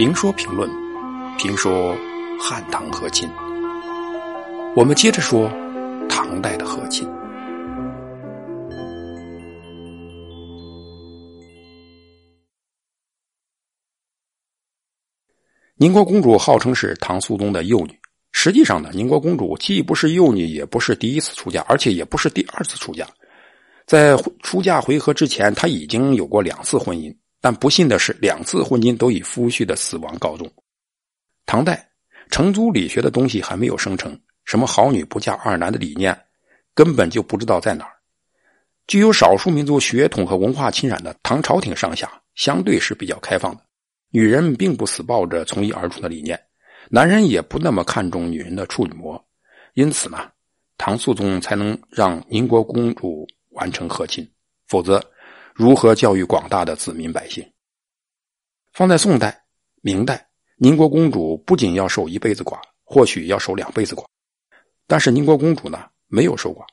评说评论，评说汉唐和亲。我们接着说唐代的和亲。宁国公主号称是唐肃宗的幼女，实际上呢，宁国公主既不是幼女，也不是第一次出嫁，而且也不是第二次出嫁。在出嫁回纥之前，她已经有过两次婚姻。但不幸的是，两次婚姻都以夫婿的死亡告终。唐代承租理学的东西还没有生成，什么“好女不嫁二男”的理念根本就不知道在哪儿。具有少数民族血统和文化侵染的唐朝廷上下相对是比较开放的，女人并不死抱着从一而终的理念，男人也不那么看重女人的处女膜，因此呢，唐肃宗才能让宁国公主完成和亲，否则。如何教育广大的子民百姓？放在宋代、明代，宁国公主不仅要守一辈子寡，或许要守两辈子寡。但是宁国公主呢，没有守寡，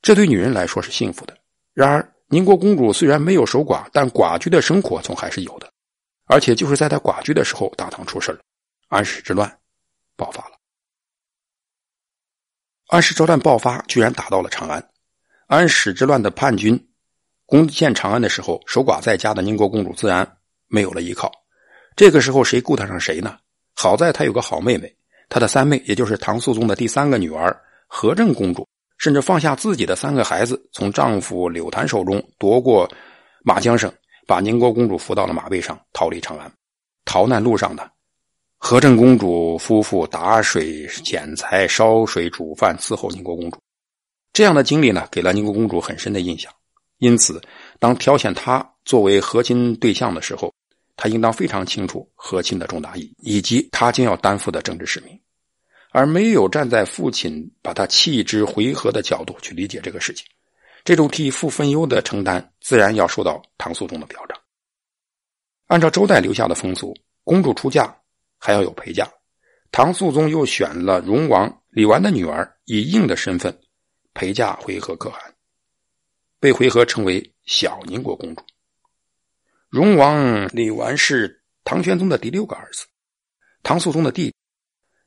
这对女人来说是幸福的。然而，宁国公主虽然没有守寡，但寡居的生活总还是有的。而且，就是在她寡居的时候，大唐出事了，安史之乱爆发了。安史之乱爆发，居然打到了长安。安史之乱的叛军。攻陷长安的时候，守寡在家的宁国公主自然没有了依靠。这个时候，谁顾得上谁呢？好在她有个好妹妹，她的三妹，也就是唐肃宗的第三个女儿和正公主，甚至放下自己的三个孩子，从丈夫柳檀手中夺过马缰绳，把宁国公主扶到了马背上，逃离长安。逃难路上呢，和正公主夫妇打水捡柴、烧水煮饭伺候宁国公主，这样的经历呢，给了宁国公主很深的印象。因此，当挑选他作为和亲对象的时候，他应当非常清楚和亲的重大意义，以及他将要担负的政治使命，而没有站在父亲把他弃之回纥的角度去理解这个事情。这种替父分忧的承担，自然要受到唐肃宗的表彰。按照周代留下的风俗，公主出嫁还要有陪嫁，唐肃宗又选了荣王李纨的女儿，以应的身份陪嫁回纥可汗。被回纥称为小宁国公主。荣王李纨是唐玄宗的第六个儿子，唐肃宗的弟弟。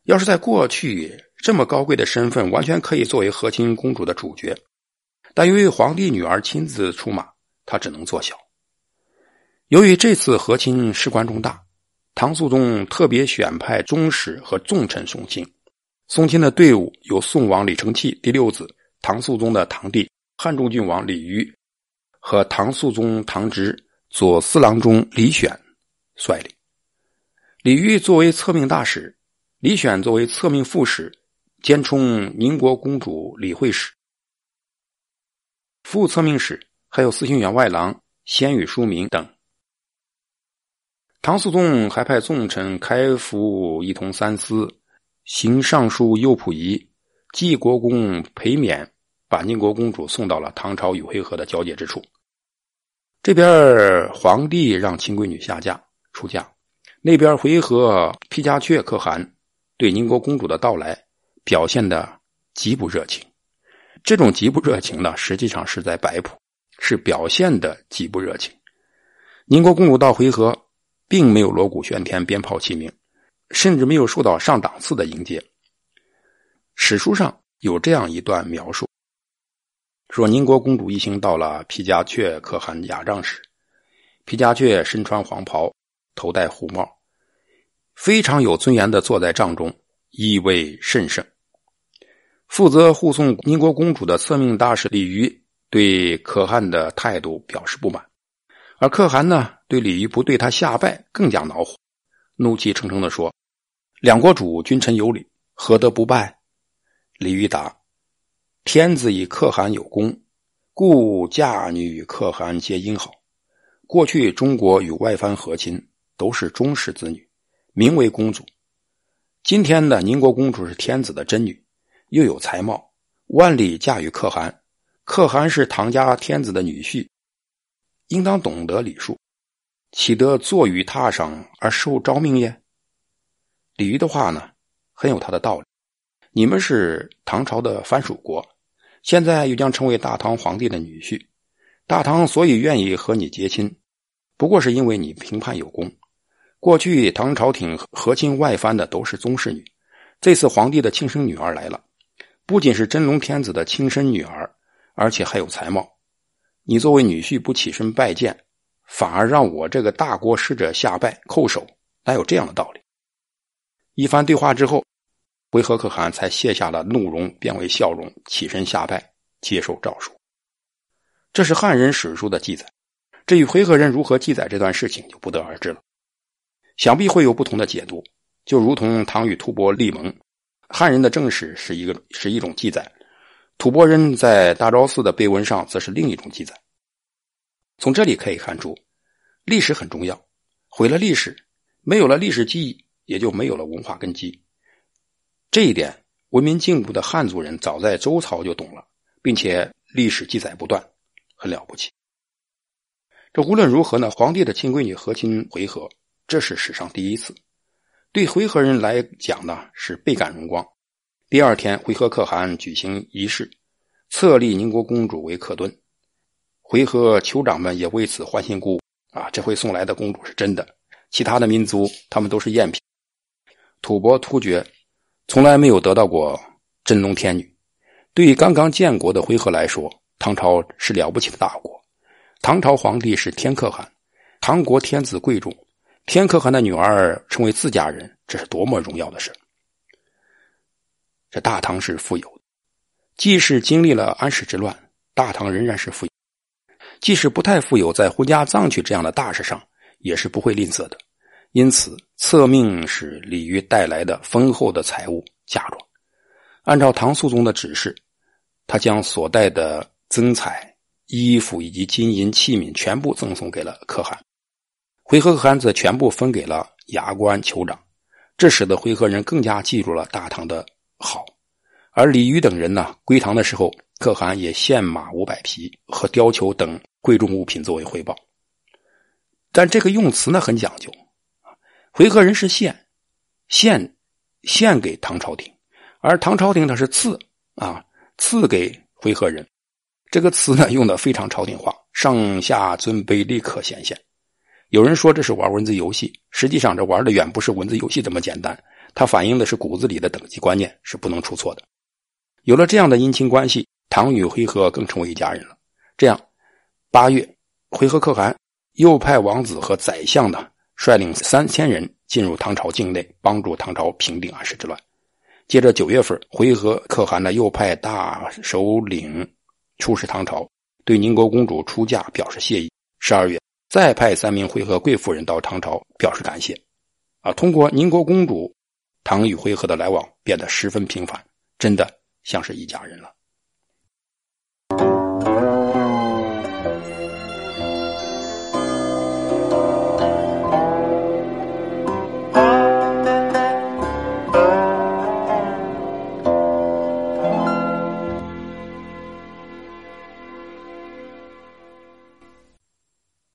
要是在过去，这么高贵的身份完全可以作为和亲公主的主角，但由于皇帝女儿亲自出马，他只能做小。由于这次和亲事关重大，唐肃宗特别选派宗室和重臣送亲。送亲的队伍由宋王李承器第六子，唐肃宗的堂弟。汉中郡王李煜和唐肃宗堂侄左司郎中李选率领。李煜作为策命大使，李选作为策命副使，兼充宁国公主理会使。副策命使还有司行员外郎鲜与书明等。唐肃宗还派重臣开府一同三司、行尚书右仆仪、济国公裴冕。把宁国公主送到了唐朝与回纥的交界之处。这边皇帝让亲闺女下嫁出嫁，那边回纥皮加阙可汗对宁国公主的到来表现的极不热情。这种极不热情呢，实际上是在摆谱，是表现的极不热情。宁国公主到回纥，并没有锣鼓喧天、鞭炮齐鸣，甚至没有受到上档次的迎接。史书上有这样一段描述。说宁国公主一行到了皮加雀可汗雅帐时，皮加雀身穿黄袍，头戴虎帽，非常有尊严的坐在帐中，意味甚盛。负责护送宁国公主的策命大使李煜对可汗的态度表示不满，而可汗呢，对李煜不对他下拜更加恼火，怒气冲冲的说：“两国主君臣有礼，何得不拜？”李煜答。天子以可汗有功，故嫁女与可汗皆应好。过去中国与外藩和亲都是宗室子女，名为公主。今天的宁国公主是天子的真女，又有才貌，万里嫁与可汗。可汗是唐家天子的女婿，应当懂得礼数，岂得坐于榻上而受诏命也？李煜的话呢，很有他的道理。你们是唐朝的藩属国。现在又将成为大唐皇帝的女婿，大唐所以愿意和你结亲，不过是因为你评判有功。过去唐朝廷和亲外藩的都是宗室女，这次皇帝的亲生女儿来了，不仅是真龙天子的亲生女儿，而且还有才貌。你作为女婿不起身拜见，反而让我这个大国使者下拜叩首，哪有这样的道理？一番对话之后，回纥可汗才卸下了怒容，变为笑容，起身下拜，接受诏书。这是汉人史书的记载。至于回纥人如何记载这段事情，就不得而知了。想必会有不同的解读，就如同唐与吐蕃立盟，汉人的正史是一个是一种记载，吐蕃人在大昭寺的碑文上则是另一种记载。从这里可以看出，历史很重要，毁了历史，没有了历史记忆，也就没有了文化根基。这一点，文明进步的汉族人早在周朝就懂了，并且历史记载不断，很了不起。这无论如何呢，皇帝的亲闺女和亲回纥。这是史上第一次，对回纥人来讲呢是倍感荣光。第二天，回纥可汗举行仪式，册立宁国公主为客敦，回纥酋长们也为此欢欣鼓舞。啊，这回送来的公主是真的，其他的民族他们都是赝品。吐蕃突厥从来没有得到过真龙天女。对于刚刚建国的回纥来说，唐朝是了不起的大国，唐朝皇帝是天可汗，唐国天子贵重。天可汗的女儿成为自家人，这是多么荣耀的事！这大唐是富有的，即使经历了安史之乱，大唐仍然是富有。即使不太富有，在婚嫁葬娶这样的大事上，也是不会吝啬的。因此，册命是李煜带来的丰厚的财物嫁妆。按照唐肃宗的指示，他将所带的增彩、衣服以及金银器皿全部赠送给了可汗。回纥可汗则全部分给了牙关酋长，这使得回纥人更加记住了大唐的好。而李煜等人呢，归唐的时候，可汗也献马五百匹和貂裘等贵重物品作为回报。但这个用词呢很讲究，回纥人是献，献献给唐朝廷，而唐朝廷它是赐啊，赐给回纥人。这个词呢用的非常朝廷化，上下尊卑立刻显现。有人说这是玩文字游戏，实际上这玩的远不是文字游戏这么简单，它反映的是骨子里的等级观念，是不能出错的。有了这样的姻亲关系，唐与回纥更成为一家人了。这样，八月，回纥可汗又派王子和宰相呢，率领三千人进入唐朝境内，帮助唐朝平定安史之乱。接着九月份，回纥可汗呢又派大首领出使唐朝，对宁国公主出嫁表示谢意。十二月。再派三名回纥贵妇人到唐朝表示感谢，啊，通过宁国公主，唐与回纥的来往变得十分频繁，真的像是一家人了。